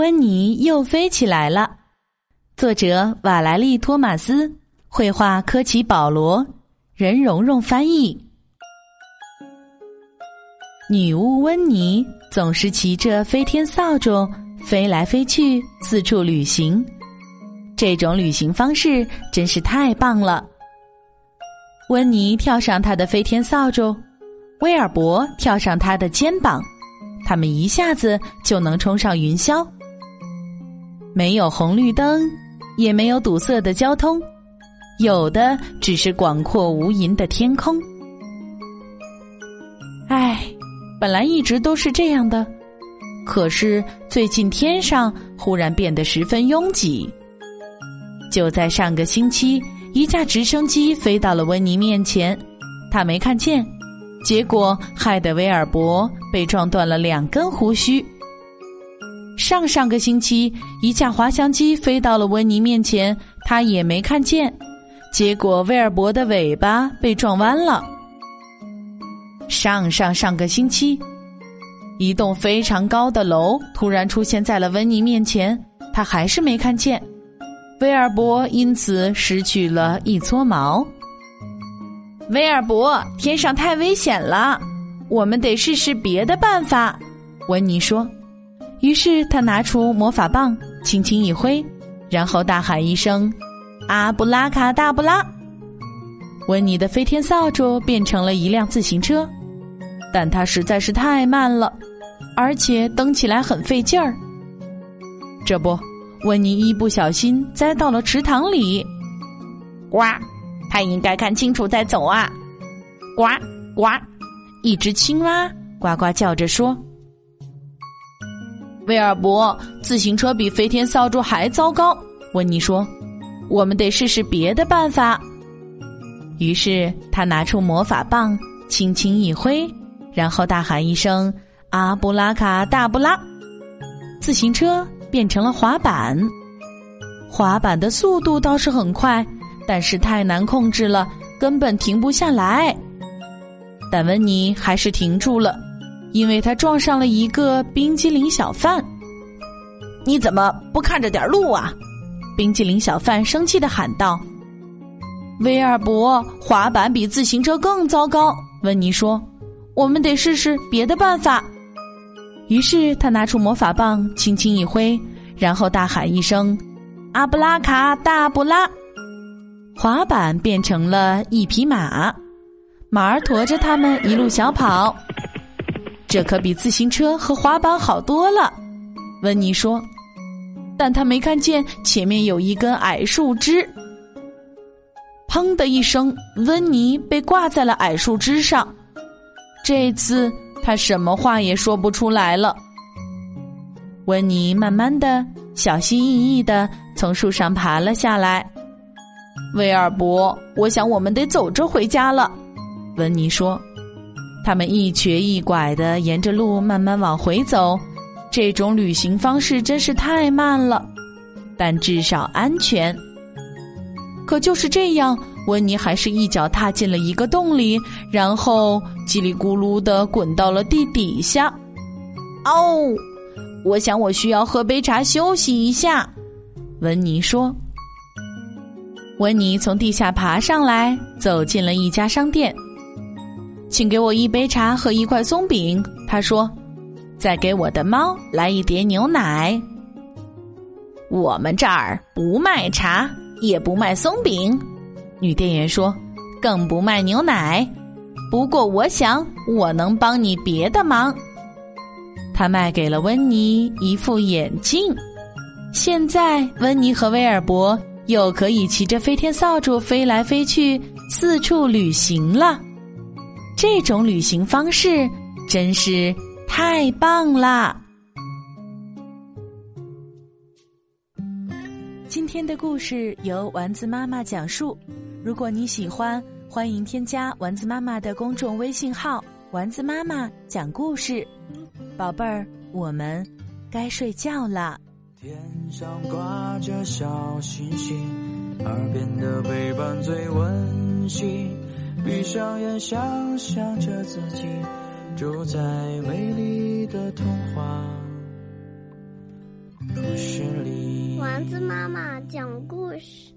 温妮又飞起来了。作者：瓦莱丽·托马斯，绘画：科奇·保罗，任蓉蓉翻译。女巫温妮总是骑着飞天扫帚飞来飞去，四处旅行。这种旅行方式真是太棒了。温妮跳上他的飞天扫帚，威尔伯跳上他的肩膀，他们一下子就能冲上云霄。没有红绿灯，也没有堵塞的交通，有的只是广阔无垠的天空。唉。本来一直都是这样的，可是最近天上忽然变得十分拥挤。就在上个星期，一架直升机飞到了温妮面前，他没看见，结果害得威尔伯被撞断了两根胡须。上上个星期，一架滑翔机飞到了温妮面前，他也没看见，结果威尔伯的尾巴被撞弯了。上上上个星期，一栋非常高的楼突然出现在了温妮面前，他还是没看见。威尔伯因此失去了一撮毛。威尔伯，天上太危险了，我们得试试别的办法。温妮说。于是他拿出魔法棒，轻轻一挥，然后大喊一声：“阿布拉卡大布拉！”温妮的飞天扫帚变成了一辆自行车。但它实在是太慢了，而且蹬起来很费劲儿。这不，温妮一不小心栽到了池塘里。呱，他应该看清楚再走啊！呱呱，一只青蛙呱呱叫着说：“威尔伯，自行车比飞天扫帚还糟糕。”温妮说：“我们得试试别的办法。”于是他拿出魔法棒，轻轻一挥。然后大喊一声“阿布拉卡大布拉”，自行车变成了滑板。滑板的速度倒是很快，但是太难控制了，根本停不下来。但温妮还是停住了，因为他撞上了一个冰激凌小贩。“你怎么不看着点路啊？”冰激凌小贩生气的喊道。“威尔伯，滑板比自行车更糟糕。”温妮说。我们得试试别的办法。于是他拿出魔法棒，轻轻一挥，然后大喊一声：“阿布拉卡大布拉！”滑板变成了一匹马，马儿驮着他们一路小跑。这可比自行车和滑板好多了，温妮说。但他没看见前面有一根矮树枝。砰的一声，温妮被挂在了矮树枝上。这次他什么话也说不出来了。温妮慢慢的、小心翼翼的从树上爬了下来。威尔伯，我想我们得走着回家了。温妮说：“他们一瘸一拐的沿着路慢慢往回走，这种旅行方式真是太慢了，但至少安全。可就是这样。”温妮还是一脚踏进了一个洞里，然后叽里咕噜的滚到了地底下。哦，我想我需要喝杯茶休息一下。温妮说。温妮从地下爬上来，走进了一家商店。请给我一杯茶和一块松饼。他说：“再给我的猫来一碟牛奶。”我们这儿不卖茶，也不卖松饼。女店员说：“更不卖牛奶，不过我想我能帮你别的忙。”他卖给了温妮一副眼镜。现在，温妮和威尔伯又可以骑着飞天扫帚飞来飞去，四处旅行了。这种旅行方式真是太棒啦！今天的故事由丸子妈妈讲述。如果你喜欢，欢迎添加丸子妈妈的公众微信号“丸子妈妈讲故事”。宝贝儿，我们该睡觉了。天上挂着小星星，耳边的陪伴最温馨。闭上眼想象着自己住在美丽的童话故事里丸子妈妈讲故事